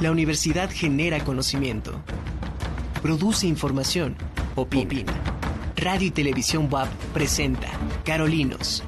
La universidad genera conocimiento, produce información, opina. Radio y Televisión WAP presenta Carolinos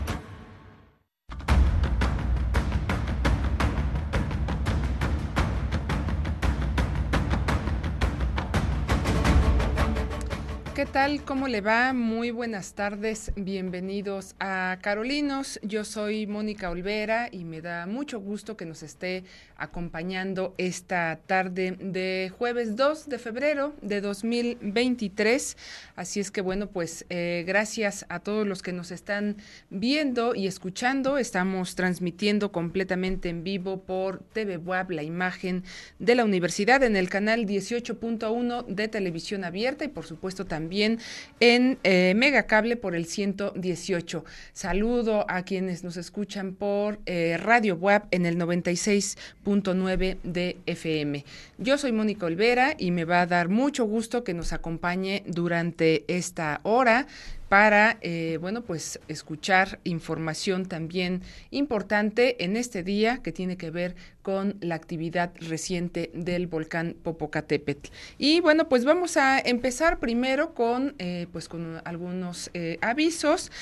¿Qué tal? ¿Cómo le va? Muy buenas tardes. Bienvenidos a Carolinos. Yo soy Mónica Olvera y me da mucho gusto que nos esté acompañando esta tarde de jueves 2 de febrero de 2023. Así es que bueno, pues eh, gracias a todos los que nos están viendo y escuchando. Estamos transmitiendo completamente en vivo por TV Web la imagen de la universidad en el canal 18.1 de televisión abierta y por supuesto también en eh, Megacable por el 118. Saludo a quienes nos escuchan por eh, Radio Web en el 96.9 de FM. Yo soy Mónica Olvera y me va a dar mucho gusto que nos acompañe durante esta hora para, eh, bueno, pues escuchar información también importante en este día que tiene que ver con la actividad reciente del volcán Popocatépetl. Y bueno, pues vamos a empezar primero con, eh, pues con algunos eh, avisos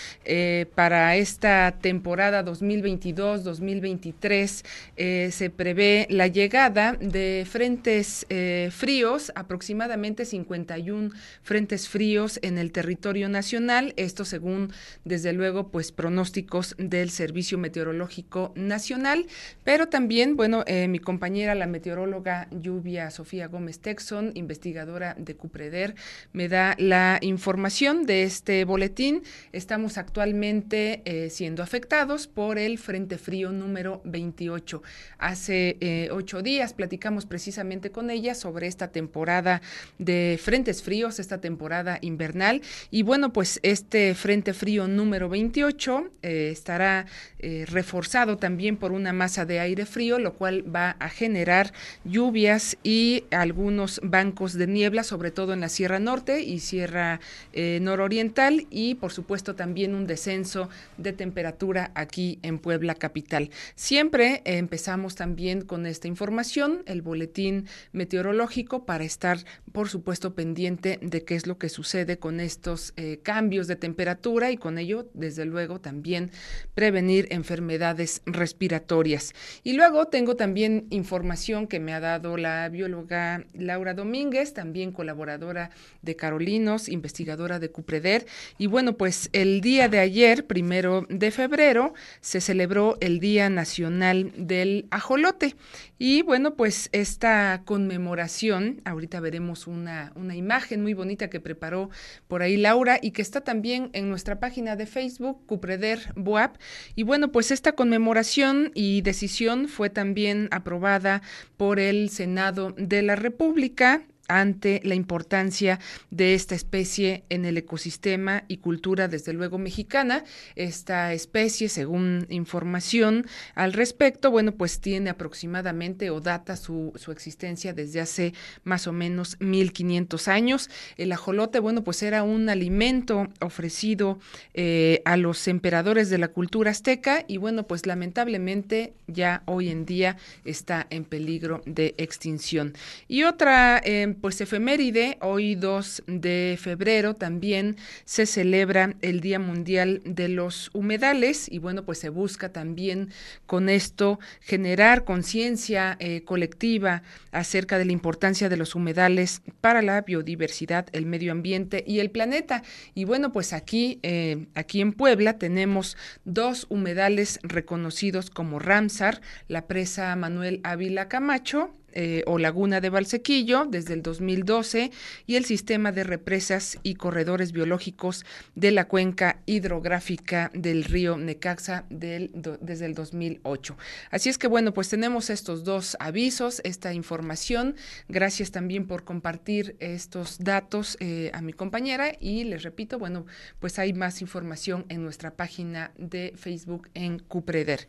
para esta temporada 2022-2023. se prevé la llegada de frentes fríos, aproximadamente 51 frentes fríos en el territorio nacional esto según, desde luego, pues pronósticos del Servicio Meteorológico Nacional, pero también, bueno, eh, mi compañera, la meteoróloga Lluvia Sofía Gómez Texon, investigadora de Cupreder, me da la información de este boletín. Estamos actualmente eh, siendo afectados por el Frente Frío número 28. Hace eh, ocho días platicamos precisamente con ella sobre esta temporada de frentes fríos, esta temporada invernal, y bueno, pues este Frente Frío número 28 eh, estará eh, reforzado también por una masa de aire frío, lo cual va a generar lluvias y algunos bancos de niebla, sobre todo en la Sierra Norte y Sierra eh, Nororiental, y por supuesto también un descenso de temperatura aquí en Puebla Capital. Siempre empezamos también con esta información, el boletín meteorológico, para estar, por supuesto, pendiente de qué es lo que sucede con estos cambios de temperatura y con ello, desde luego, también prevenir enfermedades respiratorias. Y luego tengo también información que me ha dado la bióloga Laura Domínguez, también colaboradora de Carolinos, investigadora de Cupreder. Y bueno, pues el día de ayer, primero de febrero, se celebró el Día Nacional del Ajolote. Y bueno, pues esta conmemoración, ahorita veremos una, una imagen muy bonita que preparó por ahí Laura y que está también en nuestra página de Facebook, Cupreder Boap. Y bueno, pues esta conmemoración y decisión fue también aprobada por el Senado de la República ante la importancia de esta especie en el ecosistema y cultura, desde luego, mexicana. Esta especie, según información al respecto, bueno, pues tiene aproximadamente o data su, su existencia desde hace más o menos 1500 años. El ajolote, bueno, pues era un alimento ofrecido eh, a los emperadores de la cultura azteca y bueno, pues lamentablemente ya hoy en día está en peligro de extinción. Y otra eh, pues efeméride, hoy 2 de febrero también se celebra el Día Mundial de los Humedales y bueno, pues se busca también con esto generar conciencia eh, colectiva acerca de la importancia de los humedales para la biodiversidad, el medio ambiente y el planeta. Y bueno, pues aquí, eh, aquí en Puebla tenemos dos humedales reconocidos como Ramsar, la presa Manuel Ávila Camacho eh, o Laguna de Valsequillo desde el 2012 y el sistema de represas y corredores biológicos de la cuenca hidrográfica del río Necaxa desde el 2008. Así es que bueno, pues tenemos estos dos avisos, esta información. Gracias también por compartir estos datos eh, a mi compañera y les repito, bueno, pues hay más información en nuestra página de Facebook en Cupreder.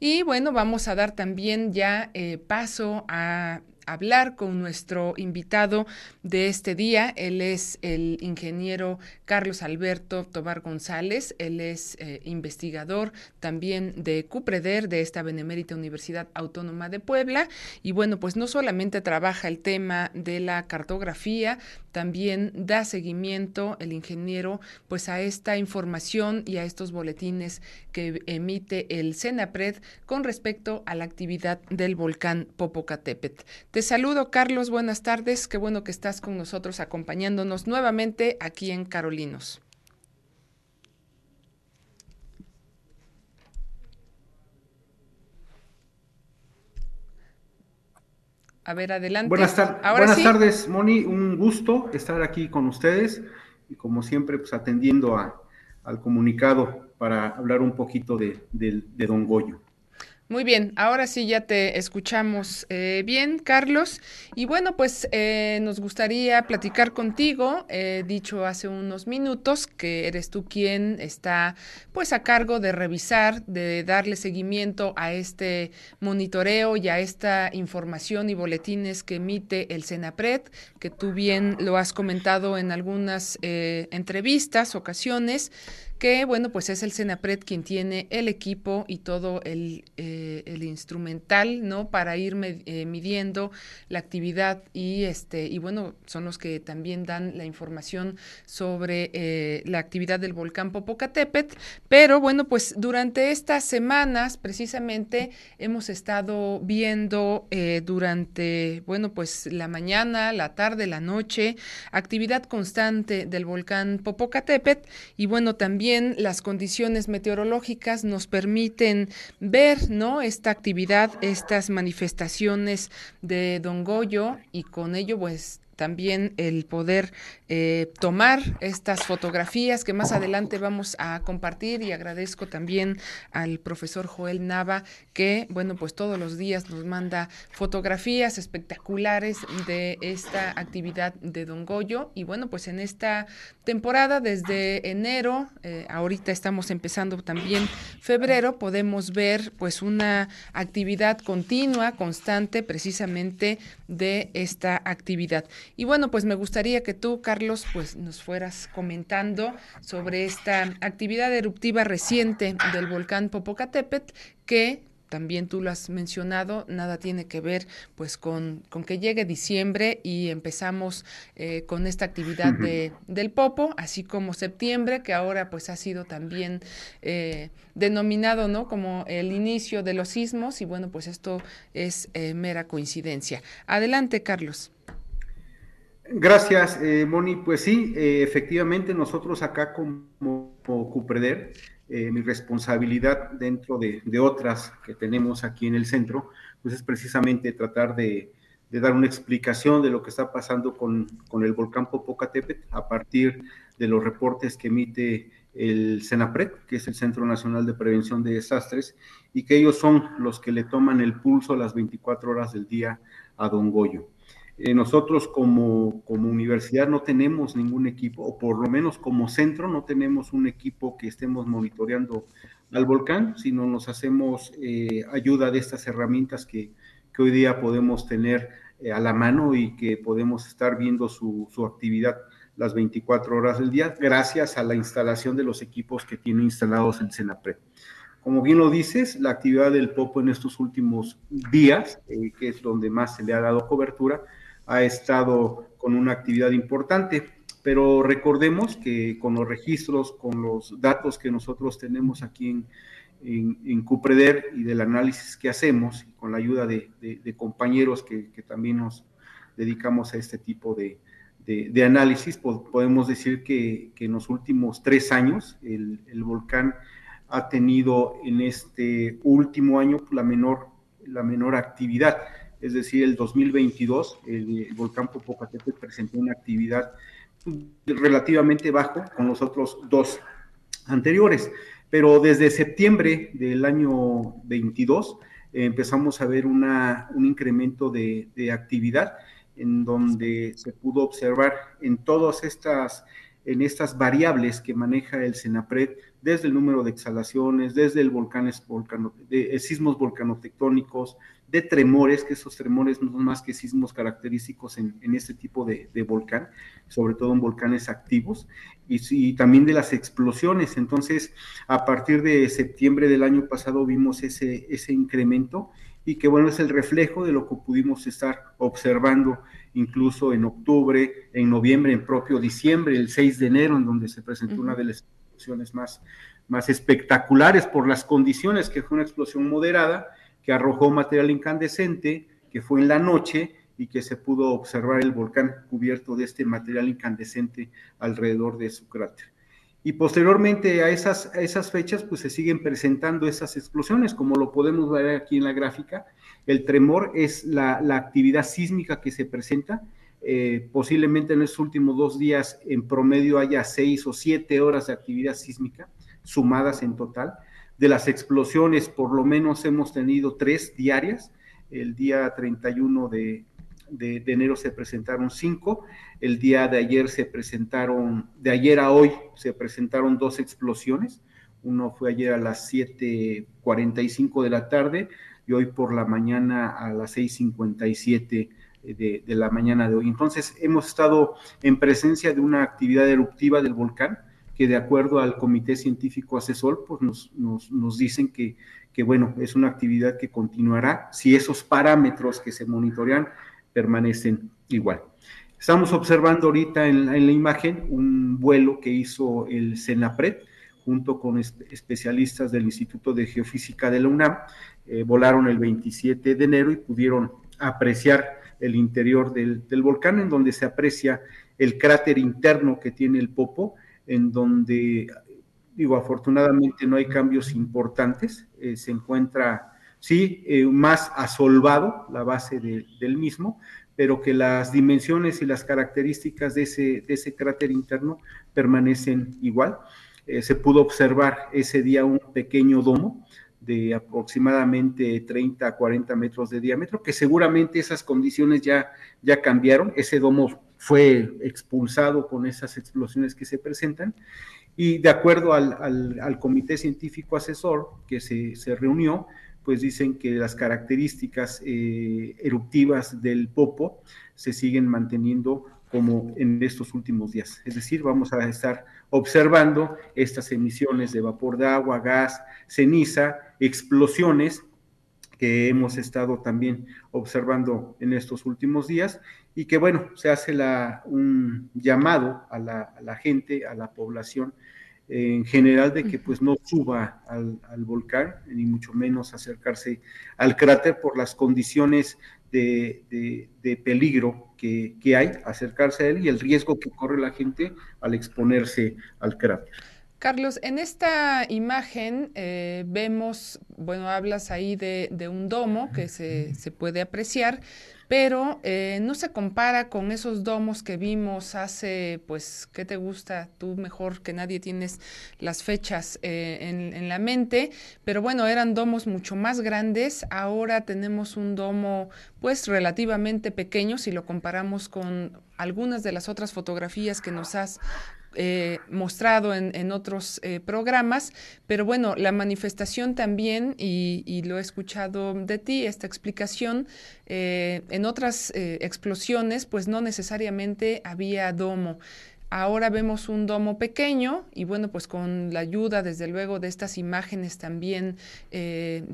Y bueno, vamos a dar también ya eh, paso a uh, hablar con nuestro invitado de este día. Él es el ingeniero Carlos Alberto Tobar González. Él es eh, investigador también de CUPREDER, de esta Benemérita Universidad Autónoma de Puebla. Y bueno, pues no solamente trabaja el tema de la cartografía, también da seguimiento el ingeniero pues a esta información y a estos boletines que emite el CENAPRED con respecto a la actividad del volcán Popocatépetl. Te saludo Carlos, buenas tardes, qué bueno que estás con nosotros acompañándonos nuevamente aquí en Carolinos. A ver, adelante. Buenas, tardes, Moni. Un gusto estar aquí con ustedes y como siempre, pues atendiendo al comunicado para hablar un poquito de, de Don Goyo. Muy bien, ahora sí ya te escuchamos eh, bien, Carlos. Y bueno, pues eh, nos gustaría platicar contigo. He dicho hace unos minutos que eres tú quien está pues a cargo de revisar, de darle seguimiento a este monitoreo y a esta información y boletines que emite el CENAPRED, que tú bien lo has comentado en algunas eh, entrevistas, ocasiones que bueno, pues es el CENAPRED quien tiene el equipo y todo el, eh, instrumental, ¿no? Para ir eh, midiendo la actividad y este, y bueno, son los que también dan la información sobre eh, la actividad del volcán Popocatépetl, pero bueno, pues durante estas semanas precisamente hemos estado viendo durante, bueno, pues la mañana, la tarde, la noche, actividad constante del volcán Popocatépetl y bueno, también las condiciones meteorológicas nos permiten ver, ¿no? Esta actividad, estas manifestaciones de Don Goyo y con ello, pues, también el poder eh, tomar estas fotografías que más adelante vamos a compartir y agradezco también al profesor Joel Nava que, bueno, pues todos los días nos manda fotografías espectaculares de esta actividad de Don Goyo y bueno, pues en esta temporada desde enero, eh, ahorita estamos empezando también febrero, podemos ver pues una actividad continua, constante precisamente de esta actividad. Y bueno, pues me gustaría que tú, Carlos, pues nos fueras comentando sobre esta actividad eruptiva reciente del volcán Popocatépetl que también tú lo has mencionado, nada tiene que ver pues con, con que llegue diciembre y empezamos eh, con esta actividad de, del Popo, así como septiembre, que ahora pues ha sido también eh, denominado ¿no? como el inicio de los sismos y bueno, pues esto es eh, mera coincidencia. Adelante, Carlos. Gracias, eh, Moni. Pues sí, eh, efectivamente nosotros acá como, Cupreder, eh, mi responsabilidad dentro de, otras que tenemos aquí en el centro, pues es precisamente tratar de, dar una explicación de lo que está pasando con, el volcán Popocatépetl a partir de los reportes que emite el CENAPRED, que es el Centro Nacional de Prevención de Desastres, y que ellos son los que le toman el pulso las 24 horas del día a Don Goyo. Eh, nosotros como, como, universidad no tenemos ningún equipo, o por lo menos como centro no tenemos un equipo que estemos monitoreando al volcán, sino nos hacemos eh, ayuda de estas herramientas que, hoy día podemos tener eh, a la mano y que podemos estar viendo su, su, actividad las 24 horas del día, gracias a la instalación de los equipos que tiene instalados el CENAPRE. Como bien lo dices, la actividad del Popo en estos últimos días, que es donde más se le ha dado cobertura, ha estado con una actividad importante, pero recordemos que con los registros, con los datos que nosotros tenemos aquí en, en, Cupreder y del análisis que hacemos, con la ayuda de, compañeros que, también nos dedicamos a este tipo de, análisis, podemos decir que, en los últimos tres años el, el, volcán ha tenido en este último año la menor, la menor actividad es decir, el 2022, el, volcán Popocatépetl presentó una actividad relativamente bajo con los otros dos anteriores, pero desde septiembre del año 22 empezamos a ver una, un incremento de, actividad en donde se pudo observar en todas estas en estas variables que maneja el CENAPRED, desde el número de exhalaciones, desde el volcanes, de, eh, sismos volcanotectónicos, de tremores, que esos tremores no son más que sismos característicos en, este tipo de, volcán, sobre todo en volcanes activos, y, también de las explosiones. Entonces, a partir de septiembre del año pasado vimos ese, ese incremento y que bueno, es el reflejo de lo que pudimos estar observando incluso en octubre, en noviembre, en propio diciembre, el 6 de enero, en donde se presentó una de las explosiones más, más espectaculares por las condiciones, que fue una explosión moderada, que arrojó material incandescente, que fue en la noche y que se pudo observar el volcán cubierto de este material incandescente alrededor de su cráter. Y posteriormente a esas, esas fechas, pues se siguen presentando esas explosiones, como lo podemos ver aquí en la gráfica, el tremor es la, actividad sísmica que se presenta. Eh, posiblemente en estos últimos dos días en promedio haya seis o siete horas de actividad sísmica sumadas en total. De las explosiones, por lo menos hemos tenido tres diarias. El día 31 de, de, enero se presentaron cinco. El día de ayer se presentaron, de ayer a hoy se presentaron dos explosiones. Uno fue ayer a las 7:45 de la tarde y hoy por la mañana a las 6.57 de, de la mañana de hoy. Entonces, hemos estado en presencia de una actividad eruptiva del volcán que de acuerdo al Comité Científico Asesor, pues nos, nos, nos dicen que, que, bueno, es una actividad que continuará si esos parámetros que se monitorean permanecen igual. Estamos observando ahorita en, la imagen un vuelo que hizo el CENAPRED junto con especialistas del Instituto de Geofísica de la UNAM, eh, volaron el 27 de enero y pudieron apreciar el interior del, volcán, en donde se aprecia el cráter interno que tiene el Popo, en donde, digo, afortunadamente no hay cambios importantes, eh, se encuentra, sí, eh, más asolvado la base del mismo, pero que las dimensiones y las características de ese, de ese cráter interno permanecen igual. se pudo observar ese día un pequeño domo, de aproximadamente 30 a 40 metros de diámetro, que seguramente esas condiciones ya, ya cambiaron. Ese domo fue expulsado con esas explosiones que se presentan. Y de acuerdo al, comité científico asesor que se, reunió, pues dicen que las características eh, eruptivas del popo se siguen manteniendo como en estos últimos días. Es decir, vamos a estar observando estas emisiones de vapor de agua, gas, ceniza, explosiones que hemos estado también observando en estos últimos días y que bueno, se hace la, un llamado a la, a la gente, a la población, en general de que pues no suba al, volcán, ni mucho menos acercarse al cráter por las condiciones de, peligro que, hay, acercarse a él y el riesgo que corre la gente al exponerse al cráter. Carlos, en esta imagen eh, vemos, bueno, hablas ahí de, un domo que se, se, puede apreciar, pero eh, no se compara con esos domos que vimos hace, pues, ¿qué te gusta? Tú mejor que nadie tienes las fechas eh, en, la mente, pero bueno, eran domos mucho más grandes, ahora tenemos un domo, pues, relativamente pequeño si lo comparamos con algunas de las otras fotografías que nos has eh, mostrado en, otros eh, programas, pero bueno, la manifestación también, y, lo he escuchado de ti, esta explicación, eh, en otras explosiones, pues no necesariamente había domo. Ahora vemos un domo pequeño y bueno, pues con la ayuda desde luego de estas imágenes también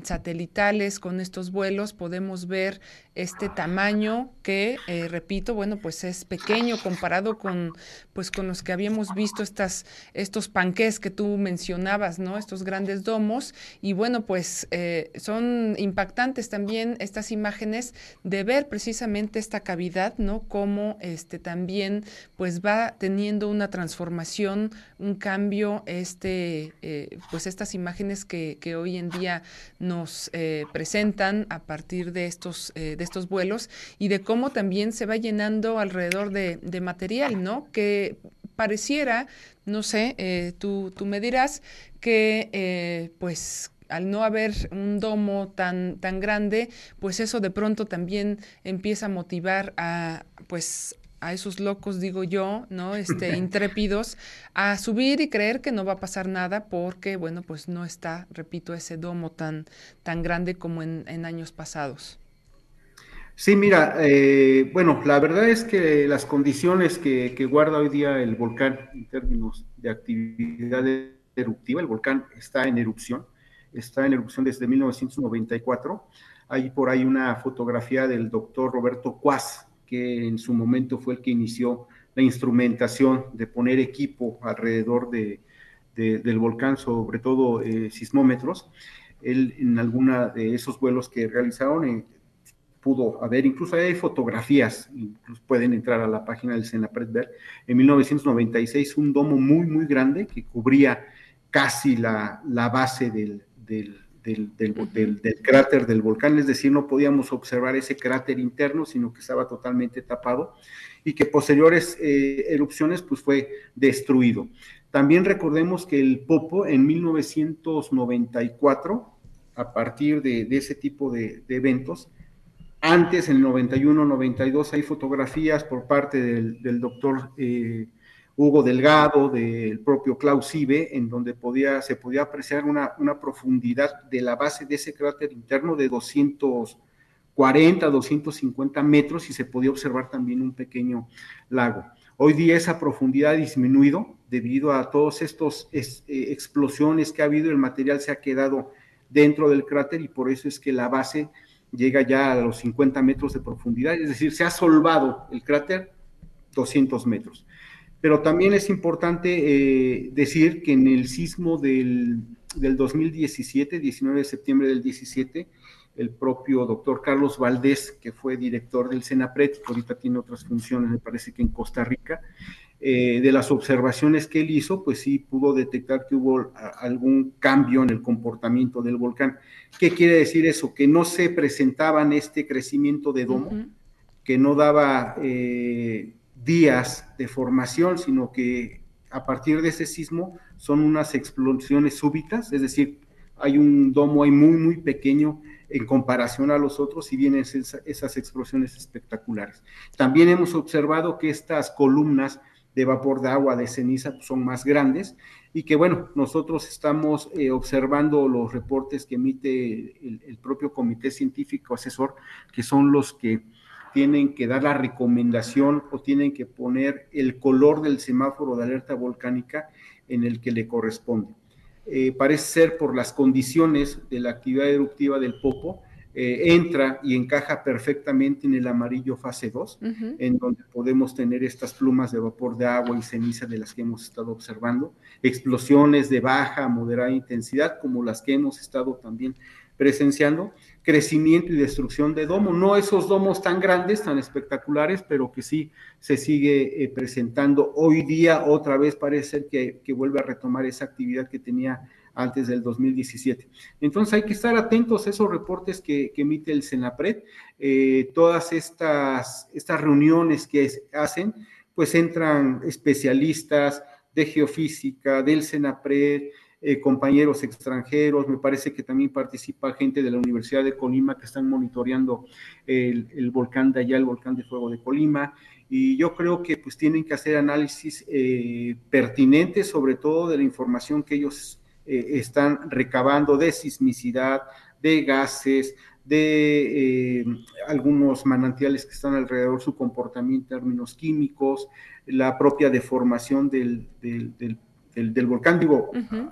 satelitales con estos vuelos podemos ver este tamaño que, eh, repito, bueno, pues es pequeño comparado con, pues con los que habíamos visto estas, estos panqués que tú mencionabas, ¿no? Estos grandes domos. Y bueno, pues eh, son impactantes también estas imágenes de ver precisamente esta cavidad, ¿no? Cómo este también pues va teniendo una transformación, un cambio, este, eh, pues estas imágenes que, que, hoy en día nos presentan a partir de estos, estos vuelos y de cómo también se va llenando alrededor de, material, ¿no? Que pareciera, no sé, eh, tú, tú, me dirás que eh, pues al no haber un domo tan, tan grande, pues eso de pronto también empieza a motivar a, pues, a esos locos, digo yo, ¿no? Este, intrépidos, a subir y creer que no va a pasar nada porque, bueno, pues no está, repito, ese domo tan, tan grande como en, en años pasados. Sí, mira, eh, bueno, la verdad es que las condiciones que, guarda hoy día el volcán en términos de actividad eruptiva, el volcán está en erupción, está en erupción desde 1994. Hay por ahí una fotografía del doctor Roberto Cuas, que en su momento fue el que inició la instrumentación de poner equipo alrededor de, del volcán, sobre todo eh, sismómetros. Él en alguna de esos vuelos que realizaron eh, pudo haber, incluso hay fotografías, incluso pueden entrar a la página del Senapred ver, en 1996 un domo muy, muy grande que cubría casi la, la base del, del, del, del, cráter del volcán, es decir, no podíamos observar ese cráter interno, sino que estaba totalmente tapado y que posteriores eh, erupciones pues fue destruido. También recordemos que el Popo en 1994, a partir de, de ese tipo de, de, eventos, antes, en el 91-92, hay fotografías por parte del, doctor eh, Hugo Delgado, del propio Klaus Ibe, en donde podía, se podía apreciar una, una, profundidad de la base de ese cráter interno de 240, 250 metros y se podía observar también un pequeño lago. Hoy día esa profundidad ha disminuido debido a todas estas es, eh, explosiones que ha habido, el material se ha quedado dentro del cráter y por eso es que la base llega ya a los 50 metros de profundidad, es decir, se ha solvado el cráter 200 metros. Pero también es importante eh, decir que en el sismo del, del 2017, 19 de septiembre del 17, el propio doctor Carlos Valdés, que fue director del CENAPRED, que ahorita tiene otras funciones, me parece que en Costa Rica, eh, de las observaciones que él hizo, pues sí pudo detectar que hubo algún cambio en el comportamiento del volcán. ¿Qué quiere decir eso? Que no se presentaban este crecimiento de domo, uh -huh. que no daba eh, días de formación, sino que a partir de ese sismo son unas explosiones súbitas, es decir, hay un domo ahí muy, muy pequeño en comparación a los otros y vienen esas, esas explosiones espectaculares. También hemos observado que estas columnas de vapor de agua, de ceniza, pues son más grandes y que bueno, nosotros estamos eh, observando los reportes que emite el, propio comité científico asesor, que son los que tienen que dar la recomendación o tienen que poner el color del semáforo de alerta volcánica en el que le corresponde. Eh, parece ser por las condiciones de la actividad eruptiva del Popo, eh, entra y encaja perfectamente en el amarillo fase 2, uh -huh. en donde podemos tener estas plumas de vapor de agua y ceniza de las que hemos estado observando, explosiones de baja, moderada intensidad, como las que hemos estado también presenciando, crecimiento y destrucción de domo, no esos domos tan grandes, tan espectaculares, pero que sí se sigue eh, presentando hoy día, otra vez parece ser que, que vuelve a retomar esa actividad que tenía antes del 2017. Entonces hay que estar atentos a esos reportes que, emite el Senapred, eh, todas estas, estas reuniones que hacen, pues entran especialistas de geofísica, del Senapred, eh, compañeros extranjeros, me parece que también participa gente de la Universidad de Colima que están monitoreando el, el volcán de allá, el volcán de fuego de Colima, y yo creo que pues tienen que hacer análisis eh, pertinentes, sobre todo de la información que ellos eh, están recabando de sismicidad, de gases, de eh, algunos manantiales que están alrededor, su comportamiento en términos químicos, la propia deformación del, del, del, del, del volcán. Digo, uh -huh.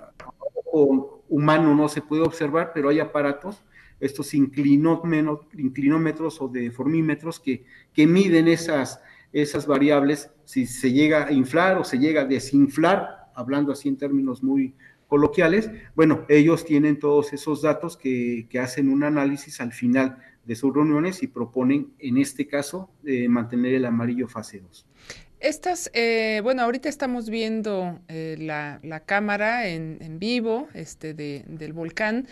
humano no se puede observar, pero hay aparatos, estos inclinómetros o deformímetros que, que miden esas, esas variables, si se llega a inflar o se llega a desinflar, hablando así en términos muy, coloquiales, bueno, ellos tienen todos esos datos que, hacen un análisis al final de sus reuniones y proponen, en este caso, eh, mantener el amarillo fase 2. Estas, eh, bueno, ahorita estamos viendo eh, la, cámara en, vivo este de, del volcán.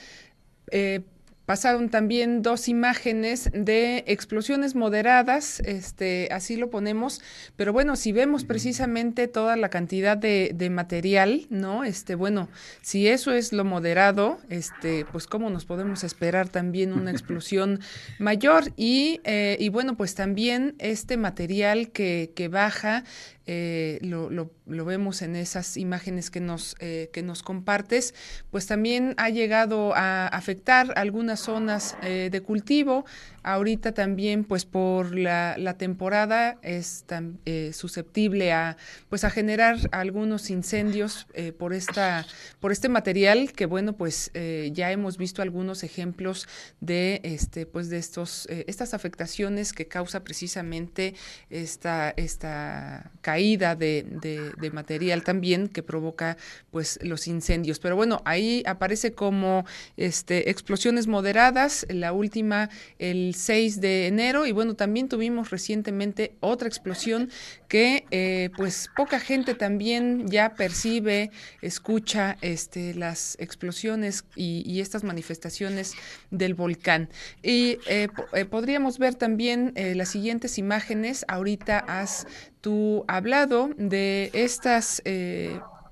Pasaron también dos imágenes de explosiones moderadas, este, así lo ponemos, pero bueno, si vemos precisamente toda la cantidad de, material, ¿no? Este, bueno, si eso es lo moderado, este, pues cómo nos podemos esperar también una explosión mayor y, eh, y bueno, pues también este material que, que baja eh, lo, lo, vemos en esas imágenes que nos, eh, que nos compartes, pues también ha llegado a afectar algunas zonas eh, de cultivo. Ahorita también, pues por la, la temporada, es tan, susceptible a, pues a generar algunos incendios por, esta, por este material que, bueno, pues ya hemos visto algunos ejemplos de, este, pues de estos, estas afectaciones que causa precisamente esta, esta caída de, de, material también que provoca pues los incendios. Pero bueno, ahí aparece como este, explosiones moderadas, la última el 6 de enero y bueno, también tuvimos recientemente otra explosión que eh, pues poca gente también ya percibe, escucha este, las explosiones y, y estas manifestaciones del volcán. Y eh, eh, podríamos ver también las siguientes imágenes. Ahorita has tú hablado de estas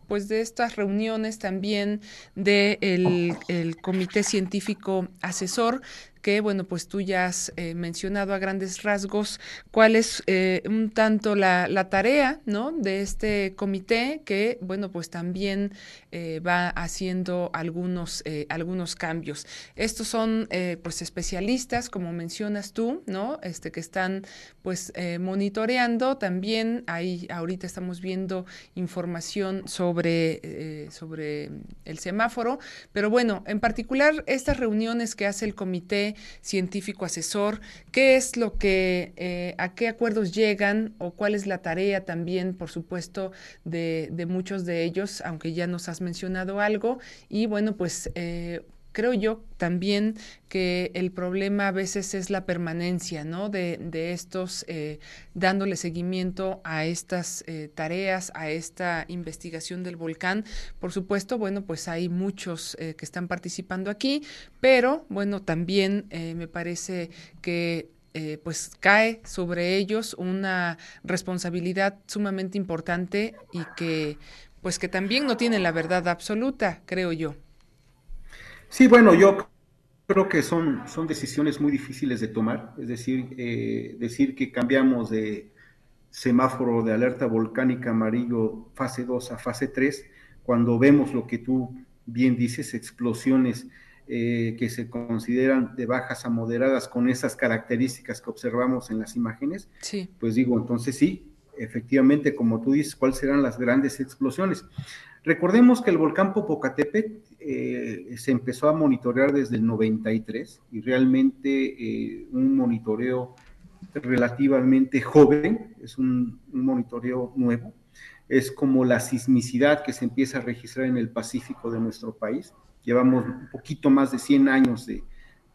pues de estas reuniones también del de el Comité Científico Asesor que, bueno, pues tú ya has eh, mencionado a grandes rasgos cuál es eh, un tanto la, la, tarea, ¿no? De este comité que, bueno, pues también eh, va haciendo algunos, algunos cambios. Estos son, pues, especialistas, como mencionas tú, ¿no? Este, que están, pues, monitoreando. También ahí, ahorita estamos viendo información sobre, sobre el semáforo, pero bueno, en particular estas reuniones que hace el comité científico asesor, qué es lo que, eh, a qué acuerdos llegan o cuál es la tarea también, por supuesto, de, muchos de ellos, aunque ya nos has mencionado algo. Y bueno, pues eh, creo yo también que el problema a veces es la permanencia, ¿no? De, estos, eh, dándole seguimiento a estas eh, tareas, a esta investigación del volcán. Por supuesto, bueno, pues hay muchos eh, que están participando aquí, pero bueno, también me parece que pues cae sobre ellos una responsabilidad sumamente importante y que pues que también no tienen la verdad absoluta, creo yo. Sí, bueno, yo creo que son, son decisiones muy difíciles de tomar, es decir, eh, decir que cambiamos de semáforo de alerta volcánica amarillo fase 2 a fase 3, cuando vemos lo que tú bien dices, explosiones eh, que se consideran de bajas a moderadas con esas características que observamos en las imágenes, sí. pues digo, entonces sí, efectivamente, como tú dices, ¿cuáles serán las grandes explosiones? Recordemos que el volcán Popocatépetl eh, se empezó a monitorear desde el 93 y realmente eh, un monitoreo relativamente joven, es un, monitoreo nuevo, es como la sismicidad que se empieza a registrar en el Pacífico de nuestro país. Llevamos un poquito más de 100 años de,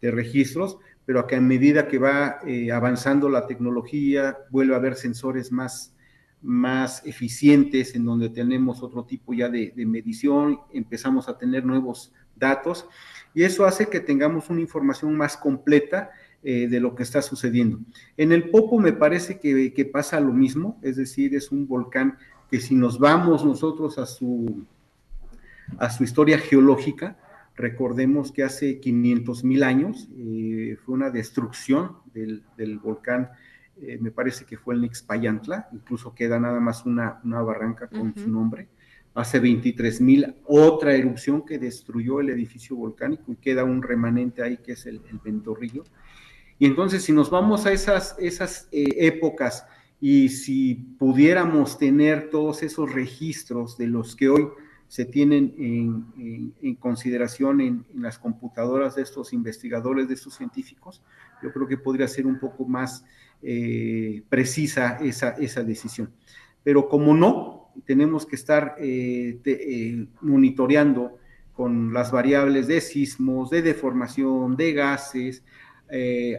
registros, pero que a medida que va eh, avanzando la tecnología, vuelve a haber sensores más más eficientes, en donde tenemos otro tipo ya de, medición, empezamos a tener nuevos datos y eso hace que tengamos una información más completa eh, de lo que está sucediendo. En el Popo me parece que, que, pasa lo mismo, es decir, es un volcán que si nos vamos nosotros a su, a su historia geológica, recordemos que hace 500 mil años eh, fue una destrucción del, del volcán eh, me parece que fue el Nixpayantla, incluso queda nada más una, barranca con su nombre. Hace 23 mil, otra erupción que destruyó el edificio volcánico y queda un remanente ahí que es el, el Ventorrillo. Y entonces, si nos vamos a esas, esas eh, épocas y si pudiéramos tener todos esos registros de los que hoy se tienen en, consideración en, las computadoras de estos investigadores, de estos científicos, yo creo que podría ser un poco más eh, precisa esa, esa decisión. Pero como no, tenemos que estar eh, eh, monitoreando con las variables de sismos, de deformación, de gases,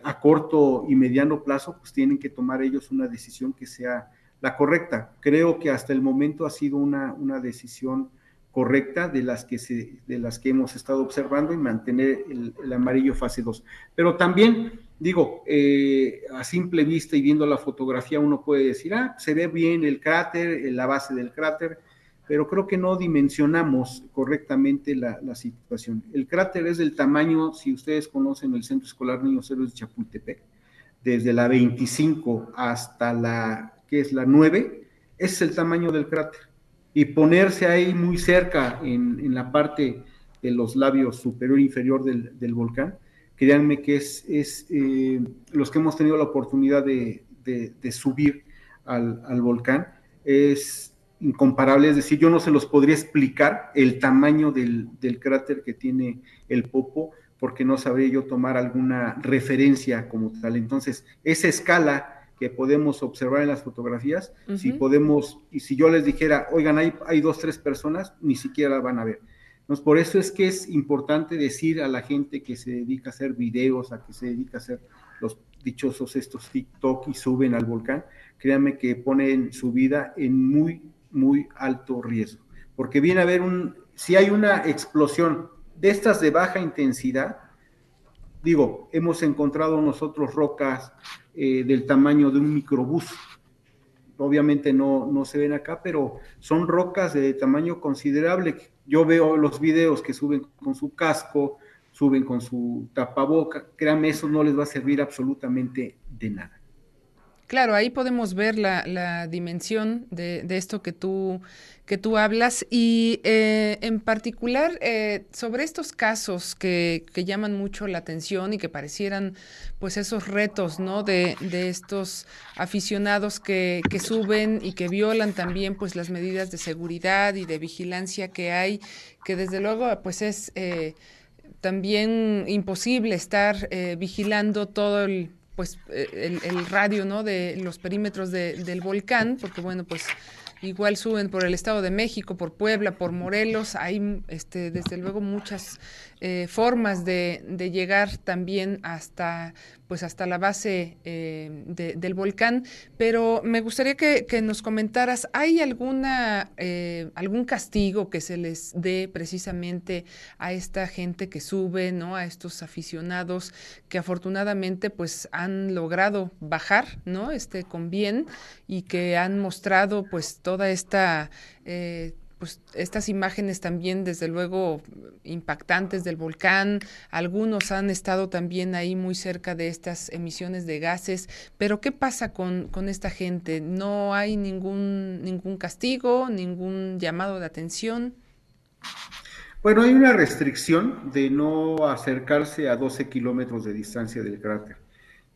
a corto y mediano plazo, pues tienen que tomar ellos una decisión que sea la correcta. Creo que hasta el momento ha sido una, una decisión correcta de las que, se, de las que hemos estado observando y mantener el, amarillo fase 2. Pero también, digo, eh, a simple vista y viendo la fotografía uno puede decir, ah, se ve bien el cráter, la base del cráter, pero creo que no dimensionamos correctamente la, situación. El cráter es del tamaño, si ustedes conocen el Centro Escolar Niños Héroes de Chapultepec, desde la 25 hasta la, que es la 9, ese es el tamaño del cráter. Y ponerse ahí muy cerca en, la parte de los labios superior e inferior del volcán, créanme que es, es eh, los que hemos tenido la oportunidad de, de, de subir al, al volcán, es incomparable, es decir, yo no se los podría explicar el tamaño del, del, cráter que tiene el Popo, porque no sabría yo tomar alguna referencia como tal. Entonces, esa escala que podemos observar en las fotografías, si podemos, y si yo les dijera, oigan, hay, hay dos, tres personas, ni siquiera la van a ver. Por eso es que es importante decir a la gente que se dedica a hacer videos, a que se dedica a hacer los dichosos estos TikTok y suben al volcán, créanme que ponen su vida en muy muy alto riesgo, porque viene a haber un, si hay una explosión de estas de baja intensidad, digo, hemos encontrado nosotros rocas eh, del tamaño de un microbús, obviamente no, no se ven acá, pero son rocas de tamaño considerable. Yo veo los videos que suben con su casco, suben con su tapaboca, créanme, eso no les va a servir absolutamente de nada. Claro, ahí podemos ver la, dimensión de, esto que tú, que tú hablas y eh, en particular eh, sobre estos casos que, llaman mucho la atención y que parecieran pues esos retos, ¿no? De, estos aficionados que, suben y que violan también pues las medidas de seguridad y de vigilancia que hay, que desde luego pues es... Eh, también imposible estar vigilando todo el pues eh, el, radio, ¿no? De los perímetros del volcán, porque bueno, pues igual suben por el Estado de México, por Puebla, por Morelos, hay este, desde luego muchas eh, formas de, llegar también hasta pues hasta la base eh, del volcán, pero me gustaría que, nos comentaras, ¿hay alguna eh, algún castigo que se les dé precisamente a esta gente que sube, ¿no? A estos aficionados que afortunadamente pues han logrado bajar, ¿no? Este con bien y que han mostrado pues toda esta pues, estas imágenes también, desde luego, impactantes del volcán. Algunos han estado también ahí muy cerca de estas emisiones de gases. Pero, ¿qué pasa con, esta gente? ¿No hay ningún, ningún castigo, ningún llamado de atención? Bueno, hay una restricción de no acercarse a 12 kilómetros de distancia del cráter.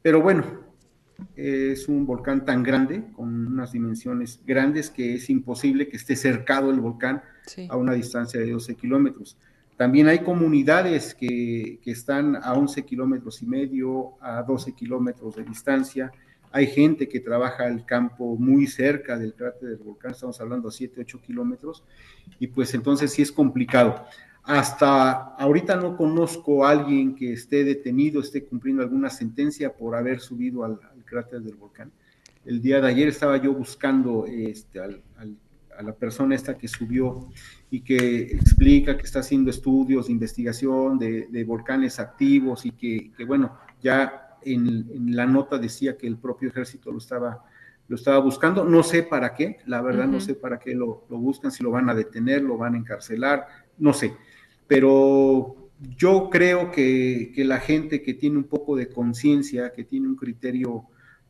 Pero bueno, es un volcán tan grande, con unas dimensiones grandes, que es imposible que esté cercado el volcán a una distancia de 12 kilómetros. También hay comunidades que, que, están a 11 kilómetros y medio, a 12 kilómetros de distancia. Hay gente que trabaja el campo muy cerca del cráter del volcán, estamos hablando a 7, 8 kilómetros, y pues entonces sí es complicado. Hasta ahorita no conozco a alguien que esté detenido, esté cumpliendo alguna sentencia por haber subido al, cráter del volcán. El día de ayer estaba yo buscando este, a la persona esta que subió y que explica que está haciendo estudios de investigación de, volcanes activos y que, bueno, ya en, la nota decía que el propio ejército lo estaba, lo estaba buscando. No sé para qué, la verdad no sé para qué lo, lo buscan, si lo van a detener, lo van a encarcelar, no sé pero yo creo que, la gente que tiene un poco de conciencia, que tiene un criterio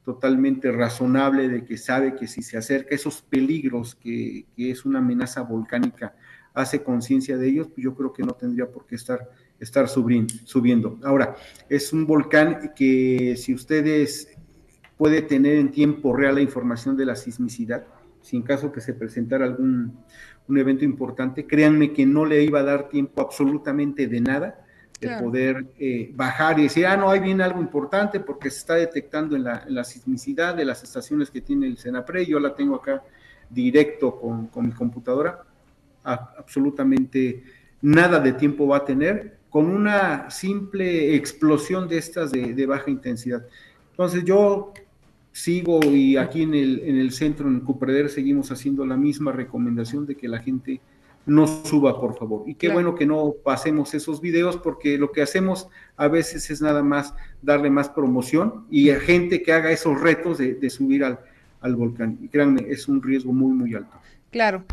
totalmente razonable de que sabe que si se acerca esos peligros que, es una amenaza volcánica, hace conciencia de ellos, pues yo creo que no tendría por qué estar, estar subiendo. Ahora, es un volcán que si ustedes puede tener en tiempo real la información de la sismicidad, si en caso que se presentara algún un evento importante, créanme que no le iba a dar tiempo absolutamente de nada de poder eh, bajar y decir, ah, no, hay bien algo importante porque se está detectando en la, sismicidad de las estaciones que tiene el Senapre, yo la tengo acá directo con, mi computadora, absolutamente nada de tiempo va a tener con una simple explosión de estas de, de baja intensidad. Entonces yo sigo y aquí en el, en el centro, en Cupreder, seguimos haciendo la misma recomendación de que la gente no suba, por favor. Y qué bueno que no pasemos esos videos porque lo que hacemos a veces es nada más darle más promoción y a gente que haga esos retos de, de subir al, al volcán. Y créanme, es un riesgo muy, muy alto. Claro.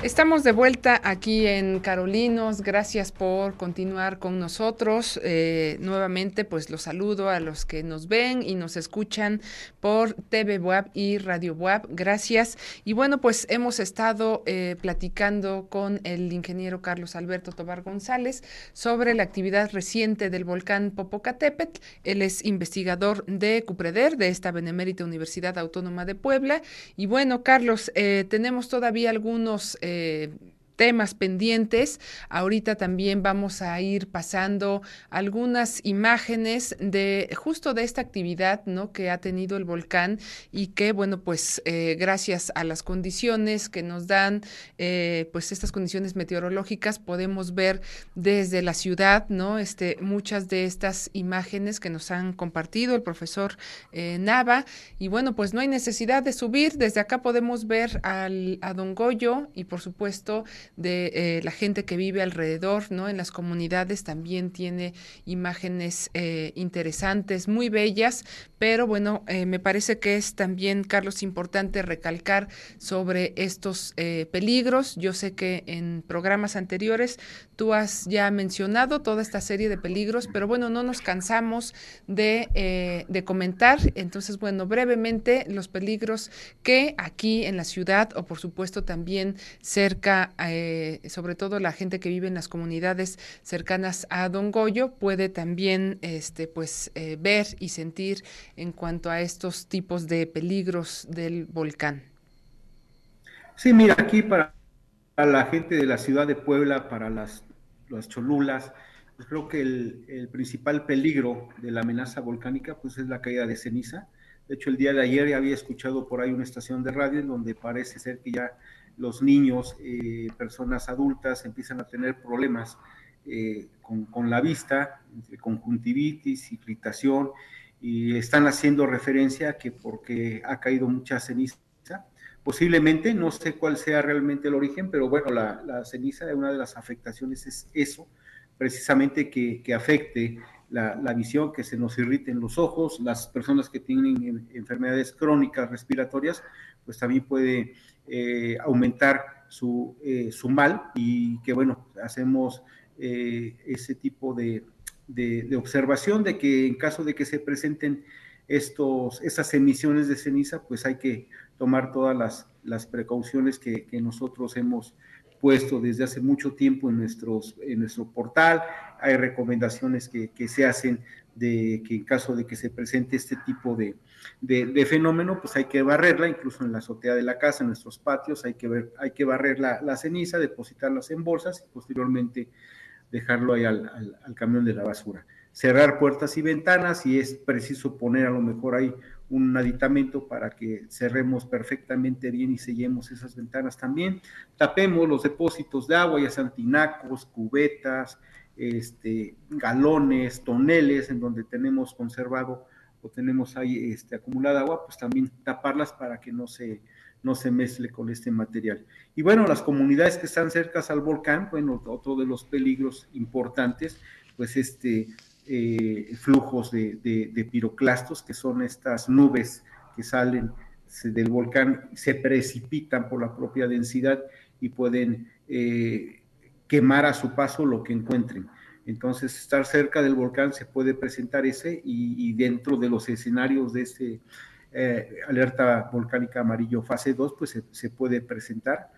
Estamos de vuelta aquí en Carolinos. Gracias por continuar con nosotros. Eh, nuevamente, pues los saludo a los que nos ven y nos escuchan por TV Web y Radio Web. Gracias. Y bueno, pues hemos estado eh, platicando con el ingeniero Carlos Alberto Tobar González sobre la actividad reciente del volcán Popocatépetl. Él es investigador de Cupreder, de esta Benemérita Universidad Autónoma de Puebla. Y bueno, Carlos, eh, tenemos todavía algunos eh, temas pendientes. Ahorita también vamos a ir pasando algunas imágenes de justo de esta actividad ¿no? que ha tenido el volcán y que, bueno, pues eh, gracias a las condiciones que nos dan, eh, pues estas condiciones meteorológicas, podemos ver desde la ciudad, ¿no? Este, muchas de estas imágenes que nos han compartido el profesor eh, Nava. Y bueno, pues no hay necesidad de subir. Desde acá podemos ver al, a Don Goyo y por supuesto de eh, la gente que vive alrededor, ¿no? En las comunidades también tiene imágenes eh, interesantes, muy bellas, pero bueno, eh, me parece que es también, Carlos, importante recalcar sobre estos peligros. Yo sé que en programas anteriores tú has ya mencionado toda esta serie de peligros, pero bueno, no nos cansamos de, de comentar. Entonces, bueno, brevemente los peligros que aquí en la ciudad o por supuesto también cerca eh, sobre todo la gente que vive en las comunidades cercanas a Don Goyo, puede también este, pues, eh, ver y sentir en cuanto a estos tipos de peligros del volcán. Sí, mira, aquí para, la gente de la ciudad de Puebla, para las, las Cholulas, pues creo que el, el, principal peligro de la amenaza volcánica pues es la caída de ceniza. De hecho, el día de ayer ya había escuchado por ahí una estación de radio en donde parece ser que ya los niños, eh, personas adultas empiezan a tener problemas eh, con, la vista, conjuntivitis, irritación, y están haciendo referencia a que porque ha caído mucha ceniza, posiblemente, no sé cuál sea realmente el origen, pero bueno, la, ceniza, una de las afectaciones es eso, precisamente que, afecte la, la, visión, que se nos irriten los ojos, las personas que tienen enfermedades crónicas respiratorias, pues también puede eh, aumentar su, eh, su, mal y que bueno, hacemos eh, ese tipo de, de, observación de que en caso de que se presenten estos, esas emisiones de ceniza, pues hay que tomar todas las, las precauciones que, que, nosotros hemos puesto desde hace mucho tiempo en, nuestros, en nuestro portal. Hay recomendaciones que, que se hacen de que en caso de que se presente este tipo de, de, fenómeno, pues hay que barrerla, incluso en la azotea de la casa, en nuestros patios, hay que, ver, hay que barrer la, ceniza, depositarlas en bolsas y posteriormente dejarlo ahí al, camión de la basura. Cerrar puertas y ventanas y es preciso poner a lo mejor ahí un aditamento para que cerremos perfectamente bien y sellemos esas ventanas también. Tapemos los depósitos de agua, ya sean tinacos, cubetas, este, galones, toneles en donde tenemos conservado o tenemos ahí este, acumulada agua, pues también taparlas para que no se, no se mezcle con este material. Y bueno, las comunidades que están cerca al volcán, bueno, otro de los peligros importantes, pues este eh, flujos de, de, piroclastos, que son estas nubes que salen del volcán, se precipitan por la propia densidad y pueden eh, quemar a su paso lo que encuentren. Entonces, estar cerca del volcán se puede presentar ese y, dentro de los escenarios de este eh, alerta volcánica amarillo fase 2, pues se, puede presentar.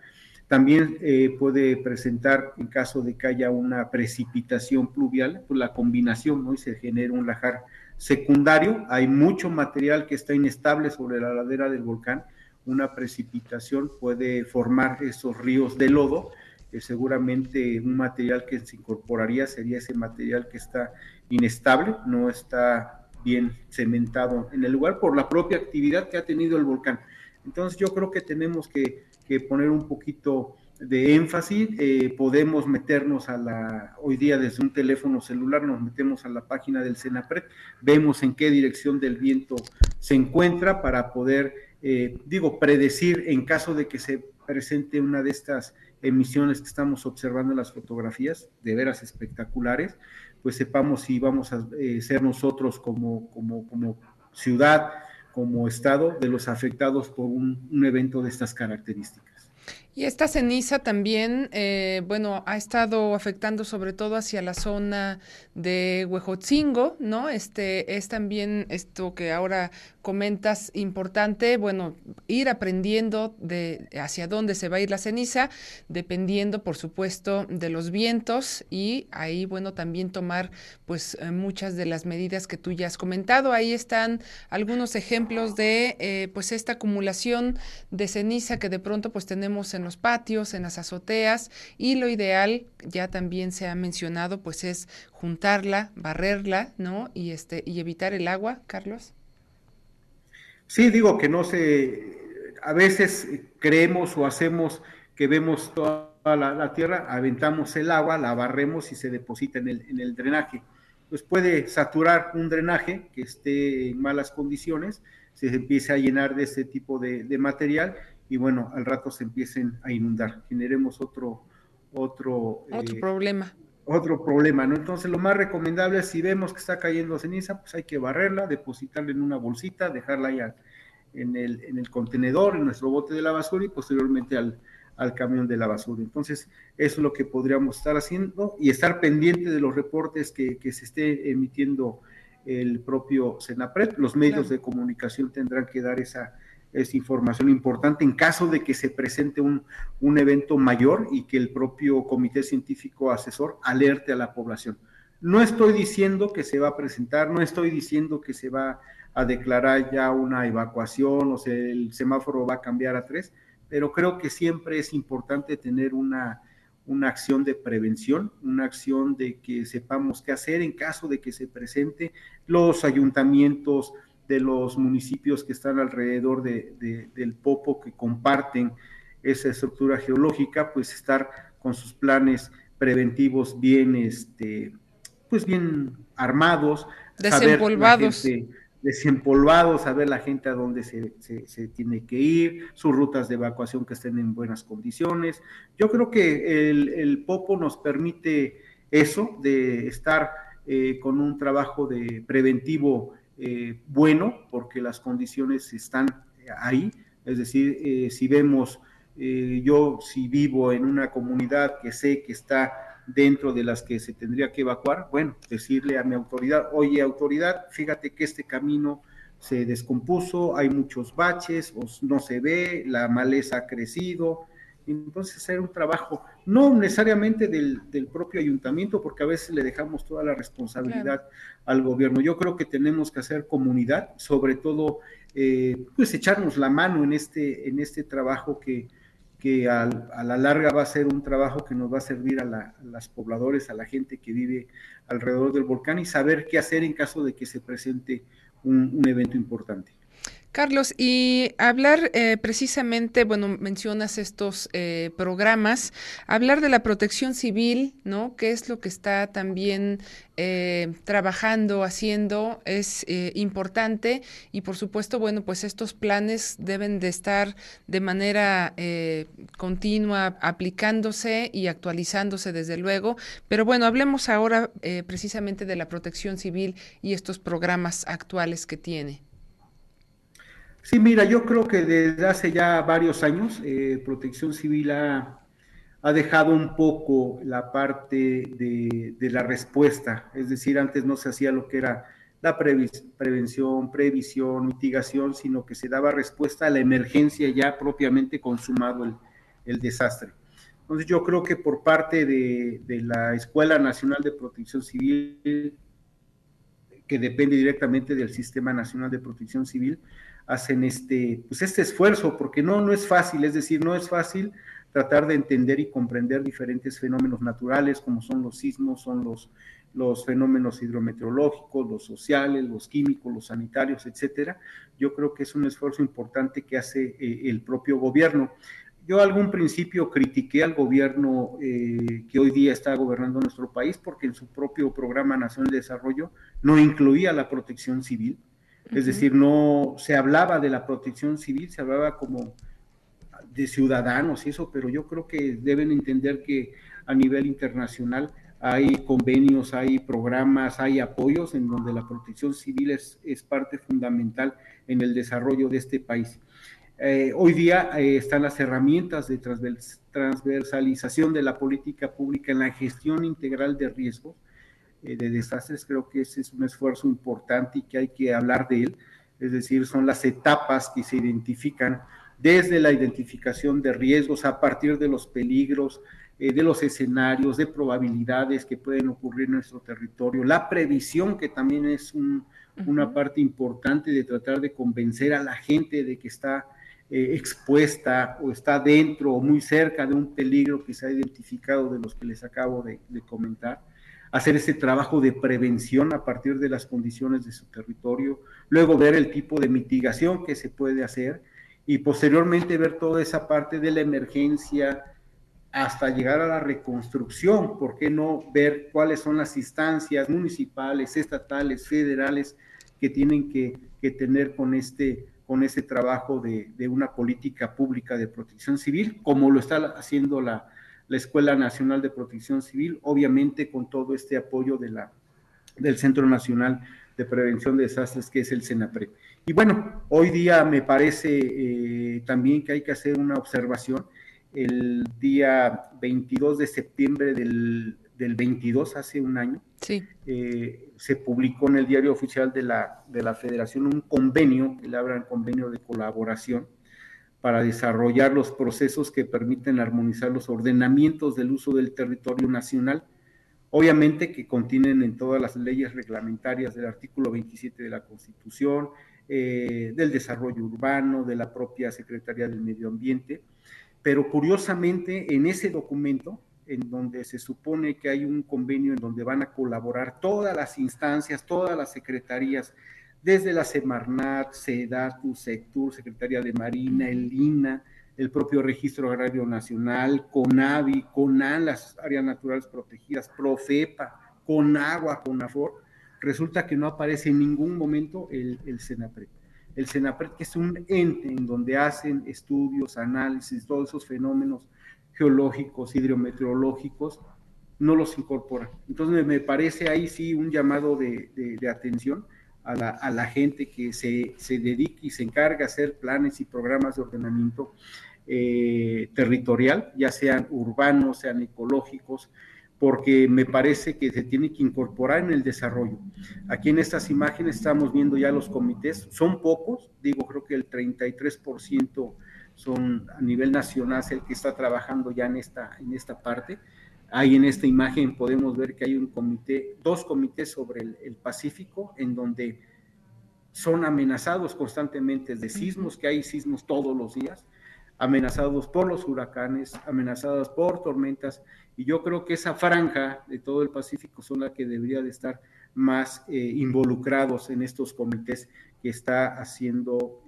También eh, puede presentar, en caso de que haya una precipitación pluvial, pues la combinación, ¿no? Y se genera un lajar secundario. Hay mucho material que está inestable sobre la ladera del volcán. Una precipitación puede formar esos ríos de lodo seguramente un material que se incorporaría sería ese material que está inestable, no está bien cementado en el lugar por la propia actividad que ha tenido el volcán. Entonces yo creo que tenemos que, poner un poquito de énfasis, eh, podemos meternos a la, hoy día desde un teléfono celular, nos metemos a la página del CENAPRED, vemos en qué dirección del viento se encuentra para poder, eh, digo, predecir en caso de que se presente una de estas emisiones que estamos observando en las fotografías, de veras espectaculares, pues sepamos si vamos a eh, ser nosotros como, como, como ciudad, como estado, de los afectados por un evento de estas características. Y esta ceniza también, eh, bueno, ha estado afectando sobre todo hacia la zona de Huejotzingo, ¿no? Este es también esto que ahora comentas importante, bueno, ir aprendiendo de hacia dónde se va a ir la ceniza, dependiendo, por supuesto, de los vientos y ahí, bueno, también tomar, pues, eh, muchas de las medidas que tú ya has comentado. Ahí están algunos ejemplos de, eh, pues, esta acumulación de ceniza que de pronto, pues, tenemos en los patios, en las azoteas y lo ideal, ya también se ha mencionado, pues, es juntarla, barrerla, ¿no? Y este y evitar el agua, Carlos. Sí, digo que no se, a veces creemos o hacemos que vemos toda la, tierra, aventamos el agua, la barremos y se deposita en el, en el drenaje. Pues puede saturar un drenaje que esté en malas condiciones, se empiece a llenar de ese tipo de material y bueno, al rato se empiecen a inundar. Generemos otro, otro, otro eh, problema. Otro problema, ¿no? Entonces lo más recomendable es si vemos que está cayendo ceniza, pues hay que barrerla, depositarla en una bolsita, dejarla ahí en el, en el contenedor, en nuestro bote de la basura y posteriormente al, al camión de la basura. Entonces, eso es lo que podríamos estar haciendo y estar pendiente de los reportes que, que se esté emitiendo el propio Senapred. Los medios de comunicación tendrán que dar esa, es información importante en caso de que se presente un, un, evento mayor y que el propio comité científico asesor alerte a la población. No estoy diciendo que se va a presentar, no estoy diciendo que se va a declarar ya una evacuación o sea, el semáforo va a cambiar a tres, pero creo que siempre es importante tener una, una acción de prevención, una acción de que sepamos qué hacer en caso de que se presente los ayuntamientos, de los municipios que están alrededor de, del Popo, que comparten esa estructura geológica, pues estar con sus planes preventivos bien, este, pues bien armados, desempolvados. desempolvados, saber la gente a dónde se, se, tiene que ir, sus rutas de evacuación que estén en buenas condiciones. Yo creo que el, el Popo nos permite eso, de estar eh, con un trabajo de preventivo eh, bueno porque las condiciones están ahí. Es decir, eh, si vemos, eh, yo si vivo en una comunidad que sé que está dentro de las que se tendría que evacuar, bueno, decirle a mi autoridad, oye autoridad, fíjate que este camino se descompuso, hay muchos baches, no se ve, la maleza ha crecido, entonces hacer un trabajo, no necesariamente del, propio ayuntamiento, porque a veces le dejamos toda la responsabilidad al gobierno. Yo creo que tenemos que hacer comunidad, sobre todo, eh, pues echarnos la mano en este, en este trabajo que, que a, la larga va a ser un trabajo que nos va a servir a, las pobladores, a la gente que vive alrededor del volcán y saber qué hacer en caso de que se presente un evento importante. Carlos, y hablar eh, precisamente, bueno, mencionas estos eh, programas, hablar de la protección civil, ¿no? ¿Qué es lo que está también eh, trabajando, haciendo? Es importante y por supuesto, bueno, pues estos planes deben de estar de manera continua aplicándose y actualizándose desde luego, pero bueno, hablemos ahora precisamente de la protección civil y estos programas actuales que tiene. Sí, mira, yo creo que desde hace ya varios años eh, Protección Civil ha, dejado un poco la parte de, la respuesta, es decir, antes no se hacía lo que era la prevención, previsión, mitigación, sino que se daba respuesta a la emergencia ya propiamente consumado el, desastre. Entonces yo creo que por parte de la Escuela Nacional de Protección Civil, que depende directamente del Sistema Nacional de Protección Civil, hacen este, pues este esfuerzo, porque no, no es fácil, es decir, no es fácil tratar de entender y comprender diferentes fenómenos naturales, como son los sismos, son los, los fenómenos hidrometeorológicos, los sociales, los químicos, los sanitarios, etcétera. Yo creo que es un esfuerzo importante que hace eh, el propio gobierno. yo algún principio critiqué al gobierno eh, que hoy día está gobernando nuestro país porque en su propio programa nacional de desarrollo no incluía la protección civil, es decir, no se hablaba de la protección civil, se hablaba como de ciudadanos y eso, pero yo creo que deben entender que a nivel internacional hay convenios, hay programas, hay apoyos en donde la protección civil es, es parte fundamental en el desarrollo de este país. Eh, hoy día eh, están las herramientas de transversalización de la política pública en la gestión integral de riesgos, eh, de desastres. Creo que ese es un esfuerzo importante y que hay que hablar de él. Es decir, son las etapas que se identifican desde la identificación de riesgos a partir de los peligros, de los escenarios, de probabilidades que pueden ocurrir en nuestro territorio, la previsión que también es una parte importante de tratar de convencer a la gente de que está eh, expuesta o está dentro o muy cerca de un peligro que se ha identificado de los que les acabo de, comentar, hacer ese trabajo de prevención a partir de las condiciones de su territorio, luego ver el tipo de mitigación que se puede hacer y posteriormente ver toda esa parte de la emergencia hasta llegar a la reconstrucción, ¿por qué no ver cuáles son las instancias municipales, estatales, federales que tienen que, que tener con este con ese trabajo de, una política pública de protección civil, como lo está haciendo la, Escuela Nacional de Protección Civil, obviamente con todo este apoyo de la, del Centro Nacional de Prevención de Desastres, que es el CENAPRE. Y bueno, hoy día me parece eh, también que hay que hacer una observación. El día 22 de septiembre del, del 22, hace un año, sí. Eh, se publicó en el diario oficial de la, de la Federación un convenio, que le hablan convenio de colaboración, para desarrollar los procesos que permiten armonizar los ordenamientos del uso del territorio nacional, obviamente que contienen en todas las leyes reglamentarias del artículo 27 de la Constitución, eh, del desarrollo urbano, de la propia Secretaría del Medio Ambiente, pero curiosamente en ese documento en donde se supone que hay un convenio en donde van a colaborar todas las instancias, todas las secretarías, desde la Semarnat, SEDATU, SECTUR, Secretaría de Marina, el INA, el propio Registro Agrario Nacional, CONAVI, CONAN, las áreas naturales protegidas, PROFEPA, CONAGUA, CONAFOR, resulta que no aparece en ningún momento el, el SENAPRED. El SENAPRED, que es un ente en donde hacen estudios, análisis, todos esos fenómenos geológicos, hidrometeorológicos, no los incorpora. Entonces me parece ahí sí un llamado de, atención a la, gente que se, se, dedique y se encarga a hacer planes y programas de ordenamiento eh, territorial, ya sean urbanos, sean ecológicos, porque me parece que se tiene que incorporar en el desarrollo. Aquí en estas imágenes estamos viendo ya los comités, son pocos, digo, creo que el 33% son a nivel nacional el que está trabajando ya en esta, en esta parte. Ahí en esta imagen podemos ver que hay un comité, dos comités sobre el, Pacífico, en donde son amenazados constantemente de sismos, que hay sismos todos los días, amenazados por los huracanes, amenazados por tormentas, y yo creo que esa franja de todo el Pacífico son la que debería de estar más eh, involucrados en estos comités que está haciendo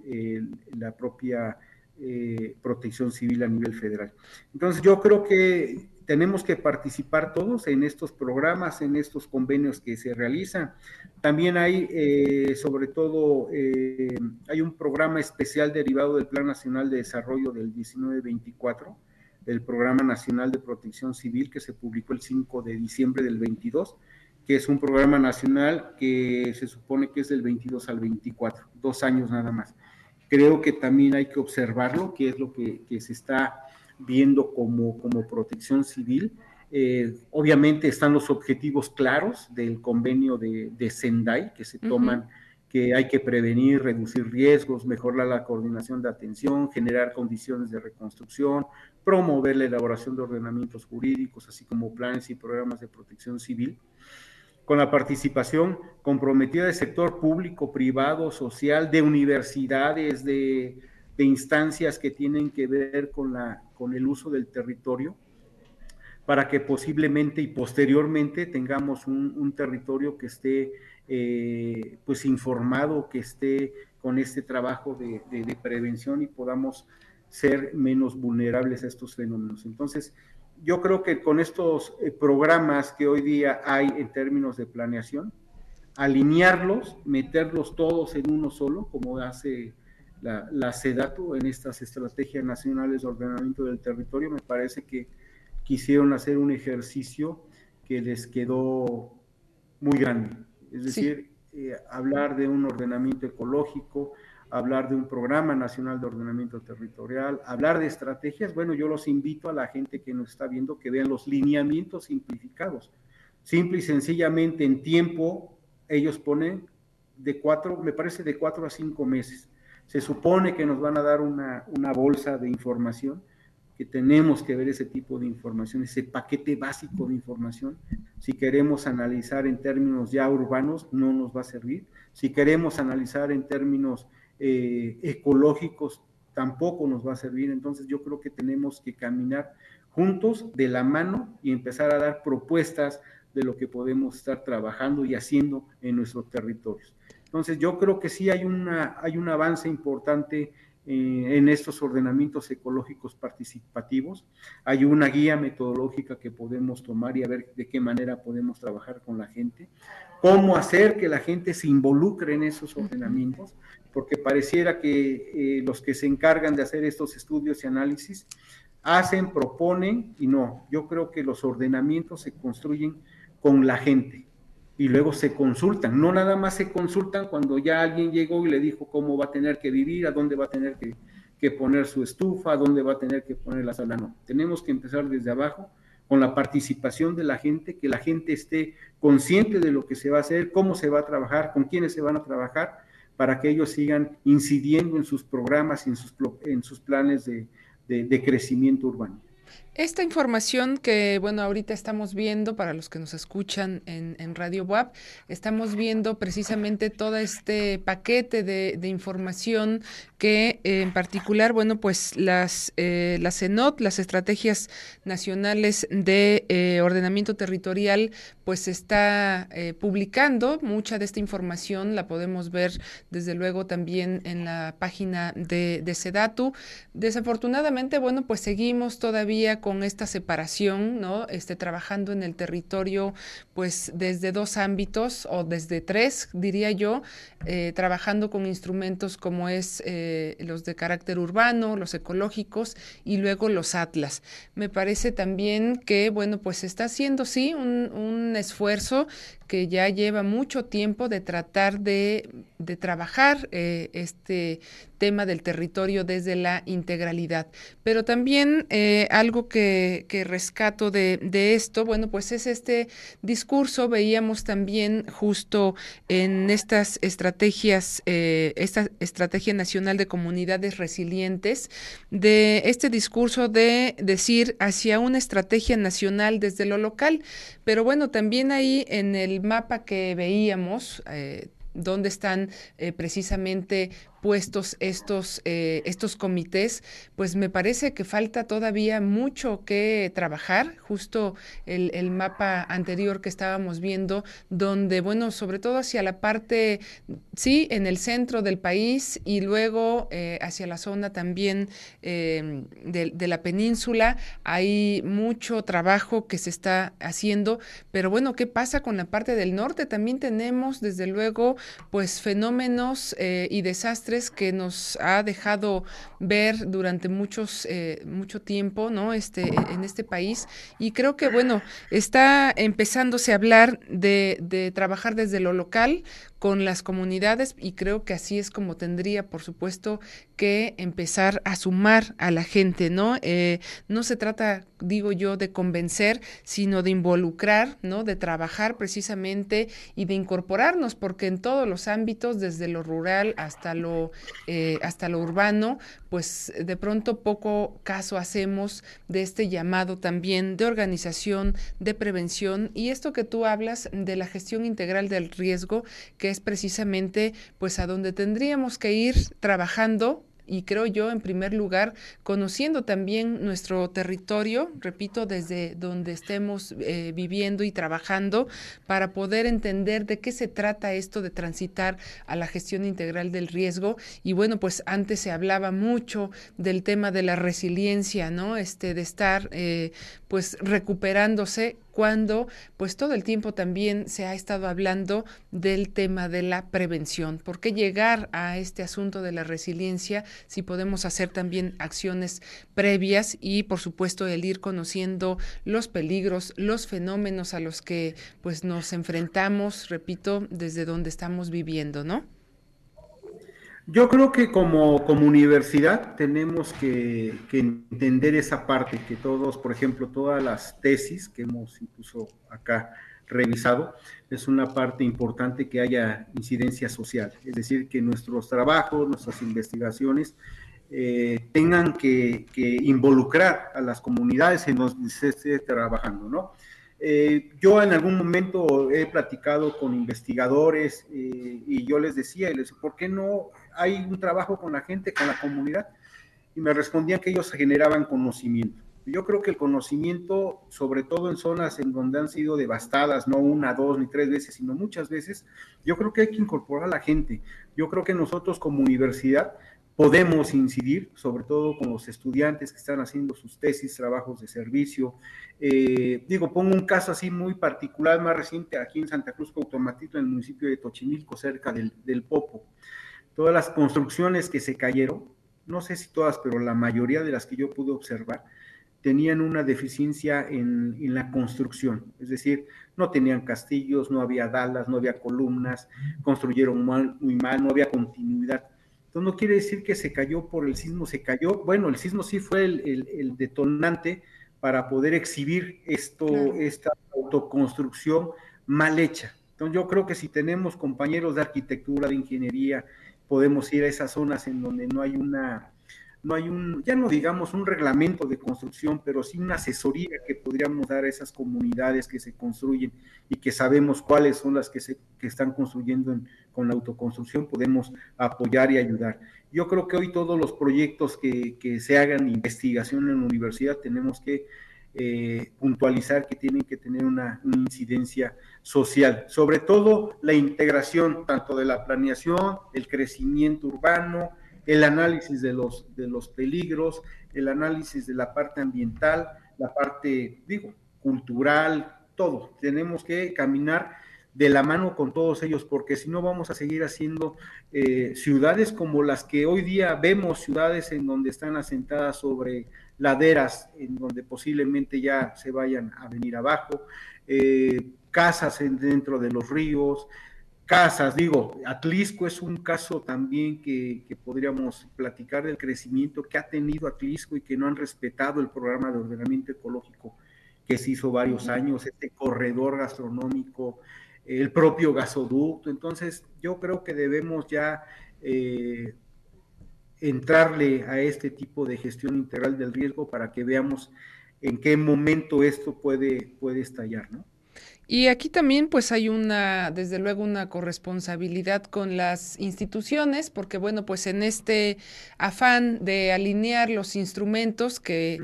la propia eh, protección civil a nivel federal. Entonces yo creo que tenemos que participar todos en estos programas, en estos convenios que se realizan. También hay, eh, sobre todo, eh, hay un programa especial derivado del Plan Nacional de Desarrollo del 1924, del Programa Nacional de Protección Civil que se publicó el 5 de diciembre del 22, que es un programa nacional que se supone que es del 22 al 24, dos años nada más creo que también hay que observarlo, que es lo que, se está viendo como, como protección civil. Eh, obviamente están los objetivos claros del convenio de, de Sendai que se toman, que hay que prevenir, reducir riesgos, mejorar la coordinación de atención, generar condiciones de reconstrucción, promover la elaboración de ordenamientos jurídicos, así como planes y programas de protección civil con la participación comprometida del sector público, privado, social, de universidades, de, instancias que tienen que ver con, la, con el uso del territorio, para que posiblemente y posteriormente tengamos un, territorio que esté eh, pues informado, que esté con este trabajo de, prevención y podamos ser menos vulnerables a estos fenómenos. Entonces, yo creo que con estos eh, programas que hoy día hay en términos de planeación, alinearlos, meterlos todos en uno solo, como hace la, la SEDATU en estas estrategias nacionales de ordenamiento del territorio, me parece que quisieron hacer un ejercicio que les quedó muy grande. Es decir, eh, hablar de un ordenamiento ecológico, hablar de un programa nacional de ordenamiento territorial, hablar de estrategias, bueno, yo los invito a la gente que nos está viendo que vean los lineamientos simplificados. Simple y sencillamente en tiempo, ellos ponen de cuatro, me parece de cuatro a cinco meses. Se supone que nos van a dar una, una bolsa de información que tenemos que ver ese tipo de información, ese paquete básico de información. Si queremos analizar en términos ya urbanos, no nos va a servir. Si queremos analizar en términos eh, ecológicos, tampoco nos va a servir. Entonces yo creo que tenemos que caminar juntos de la mano y empezar a dar propuestas de lo que podemos estar trabajando y haciendo en nuestros territorios. Entonces yo creo que sí hay, una, hay un avance importante eh, en estos ordenamientos ecológicos participativos. Hay una guía metodológica que podemos tomar y a ver de qué manera podemos trabajar con la gente, cómo hacer que la gente se involucre en esos ordenamientos, porque pareciera que eh, los que se encargan de hacer estos estudios y análisis hacen, proponen y no. Yo creo que los ordenamientos se construyen con la gente y luego se consultan. No nada más se consultan cuando ya alguien llegó y le dijo cómo va a tener que vivir, a dónde va a tener que, poner su estufa, a dónde va a tener que poner la sala. No, tenemos que empezar desde abajo con la participación de la gente, que la gente esté consciente de lo que se va a hacer, cómo se va a trabajar, con quiénes se van a trabajar, para que ellos sigan incidiendo en sus programas y en sus, en sus planes de crecimiento urbano. Esta información que, bueno, ahorita estamos viendo, para los que nos escuchan en, Radio WAP, estamos viendo precisamente todo este paquete de, información que en particular, bueno, pues las, eh, las CENOT, las estrategias nacionales de eh, ordenamiento territorial, pues está eh, publicando. Mucha de esta información la podemos ver, desde luego, también en la página de, de SEDATU. Desafortunadamente, bueno, pues seguimos todavía con esta separación, ¿no? Este, trabajando en el territorio, pues desde dos ámbitos o desde tres, diría yo, eh, trabajando con instrumentos como es eh, los de carácter urbano, los ecológicos y luego los atlas. Me parece también que, bueno, pues está haciendo, sí, un, un esfuerzo que ya lleva mucho tiempo de tratar de, de trabajar eh, este tema del territorio desde la integralidad. Pero también eh, algo que, que rescato de, de, esto, bueno, pues es este discurso, veíamos también justo en estas estrategias, eh, esta Estrategia Nacional de Comunidades Resilientes, de este discurso de decir hacia una estrategia nacional desde lo local. Pero bueno, también ahí en el mapa que veíamos, eh, donde están eh, precisamente puestos estos, eh, estos comités, pues me parece que falta todavía mucho que trabajar, justo el, el, mapa anterior que estábamos viendo, donde, bueno, sobre todo hacia la parte, sí, en el centro del país y luego eh, hacia la zona también eh, de, de la península, hay mucho trabajo que se está haciendo, pero bueno, ¿qué pasa con la parte del norte? También tenemos, desde luego, pues fenómenos y desastres que nos ha dejado ver durante muchos, eh, mucho tiempo, ¿no? Este, en este país. Y creo que, bueno, está empezándose a hablar de, de trabajar desde lo local con las comunidades y creo que así es como tendría, por supuesto, que empezar a sumar a la gente, ¿no? Eh, no se trata, digo yo, de convencer, sino de involucrar, ¿no? De trabajar precisamente y de incorporarnos, porque en todos los ámbitos, desde lo rural hasta lo, eh, hasta lo urbano, pues de pronto poco caso hacemos de este llamado también de organización, de prevención y esto que tú hablas de la gestión integral del riesgo, que es precisamente pues a donde tendríamos que ir trabajando y creo yo, en primer lugar, conociendo también nuestro territorio, repito, desde donde estemos eh, viviendo y trabajando, para poder entender de qué se trata esto de transitar a la gestión integral del riesgo. Y bueno, pues antes se hablaba mucho del tema de la resiliencia, ¿no? Este, de estar eh, pues recuperándose cuando pues todo el tiempo también se ha estado hablando del tema de la prevención. ¿Por qué llegar a este asunto de la resiliencia si podemos hacer también acciones previas y por supuesto el ir conociendo los peligros, los fenómenos a los que pues nos enfrentamos, repito, desde donde estamos viviendo, ¿no? Yo creo que como, como universidad tenemos que, entender esa parte, que todos, por ejemplo, todas las tesis que hemos incluso acá revisado, es una parte importante que haya incidencia social, es decir, que nuestros trabajos, nuestras investigaciones eh, tengan que, involucrar a las comunidades en donde se esté trabajando, ¿no? Eh, yo en algún momento he platicado con investigadores eh, y yo les decía, les ¿por qué no hay un trabajo con la gente, con la comunidad? Y me respondían que ellos generaban conocimiento. Yo creo que el conocimiento, sobre todo en zonas en donde han sido devastadas, no una, dos ni tres veces, sino muchas veces, yo creo que hay que incorporar a la gente. Yo creo que nosotros como universidad podemos incidir, sobre todo con los estudiantes que están haciendo sus tesis, trabajos de servicio. Eh, digo, pongo un caso así muy particular, más reciente, aquí en Santa Cruz Automatito, en el municipio de Tochimilco, cerca del, del Popo. Todas las construcciones que se cayeron, no sé si todas, pero la mayoría de las que yo pude observar, tenían una deficiencia en, en, la construcción, es decir, no tenían castillos, no había dalas, no había columnas, construyeron muy mal, no había continuidad. Entonces no quiere decir que se cayó por el sismo, se cayó, bueno, el sismo sí fue el, detonante para poder exhibir esto, esta autoconstrucción mal hecha. Entonces yo creo que si tenemos compañeros de arquitectura, de ingeniería, podemos ir a esas zonas en donde no hay una no hay un, ya no digamos un reglamento de construcción, pero sí una asesoría que podríamos dar a esas comunidades que se construyen y que sabemos cuáles son las que se que están construyendo con la autoconstrucción, podemos apoyar y ayudar. Yo creo que hoy todos los proyectos que, que se hagan investigación en la universidad tenemos que eh, puntualizar que tienen que tener una, una, incidencia social, sobre todo la integración tanto de la planeación, el crecimiento urbano, el análisis de los, de los peligros, el análisis de la parte ambiental, la parte, digo, cultural, todo. Tenemos que caminar de la mano con todos ellos, porque si no vamos a seguir haciendo eh, ciudades como las que hoy día vemos, ciudades en donde están asentadas sobre laderas, en donde posiblemente ya se vayan a venir abajo, eh, casas dentro de los ríos, casas, digo, Atlisco es un caso también que, podríamos platicar del crecimiento que ha tenido Atlisco y que no han respetado el programa de ordenamiento ecológico que se hizo varios años, este corredor gastronómico, el propio gasoducto. Entonces, yo creo que debemos ya eh, entrarle a este tipo de gestión integral del riesgo para que veamos en qué momento esto puede, puede estallar, ¿no? Y aquí también pues hay una, desde luego, una corresponsabilidad con las instituciones, porque bueno, pues en este afán de alinear los instrumentos que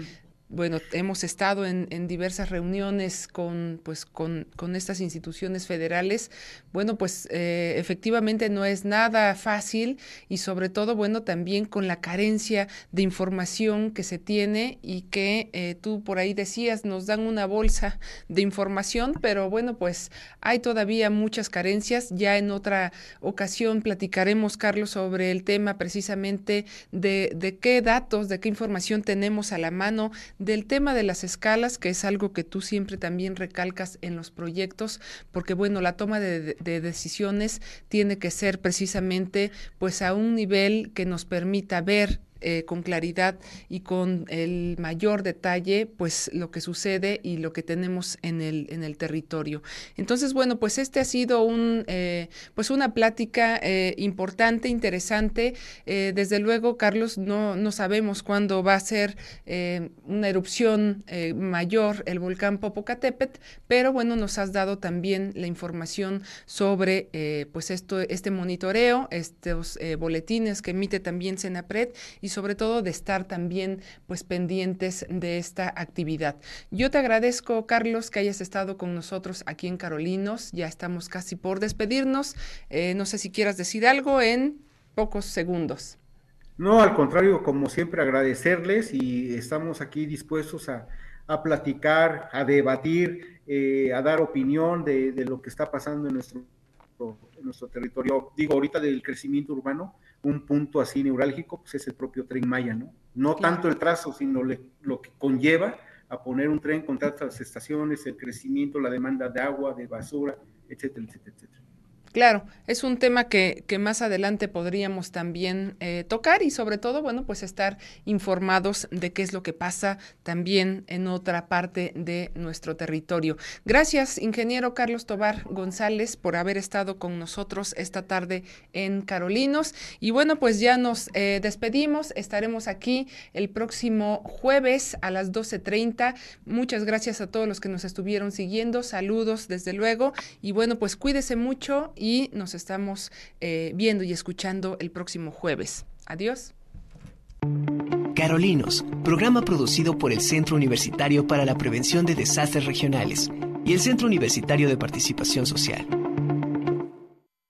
bueno, hemos estado en, en, diversas reuniones con, pues, con, con, estas instituciones federales. Bueno, pues eh, efectivamente no es nada fácil y sobre todo, bueno, también con la carencia de información que se tiene y que eh, tú por ahí decías, nos dan una bolsa de información, pero bueno, pues hay todavía muchas carencias. Ya en otra ocasión platicaremos, Carlos, sobre el tema precisamente de, de qué datos, de qué información tenemos a la mano del tema de las escalas, que es algo que tú siempre también recalcas en los proyectos, porque bueno, la toma de, decisiones tiene que ser precisamente pues a un nivel que nos permita ver eh, con claridad y con el mayor detalle, pues lo que sucede y lo que tenemos en el, en el territorio. Entonces, bueno, pues este ha sido un, eh, pues una plática eh, importante, interesante. desde luego, Carlos, no, no sabemos cuándo va a ser una erupción mayor el volcán Popocatépetl, pero bueno, nos has dado también la información sobre pues esto, este monitoreo, estos boletines que emite también Senapred y sobre todo de estar también pues pendientes de esta actividad. Yo te agradezco, Carlos, que hayas estado con nosotros aquí en Carolinos. Ya estamos casi por despedirnos. Eh, no sé si quieras decir algo en pocos segundos. No, al contrario, como siempre, agradecerles y estamos aquí dispuestos a, platicar, a debatir, eh, a dar opinión de, de, lo que está pasando en nuestro, en nuestro territorio. Digo, ahorita del crecimiento urbano, un punto así neurálgico, pues es el propio tren Maya, ¿no? No tanto el trazo, sino lo que conlleva a poner un tren con tantas estaciones, el crecimiento, la demanda de agua, de basura, etcétera, etcétera, etcétera. Claro, es un tema que, que más adelante podríamos también eh, tocar y sobre todo, bueno, pues estar informados de qué es lo que pasa también en otra parte de nuestro territorio. Gracias, ingeniero Carlos Tobar González, por haber estado con nosotros esta tarde en Carolinos. Y bueno, pues ya nos eh, despedimos, estaremos aquí el próximo jueves a las 12.30. Muchas gracias a todos los que nos estuvieron siguiendo, saludos desde luego y bueno, pues cuídese mucho y nos estamos eh, viendo y escuchando el próximo jueves. Adiós. Carolinos, programa producido por el Centro Universitario para la Prevención de Desastres Regionales y el Centro Universitario de Participación Social.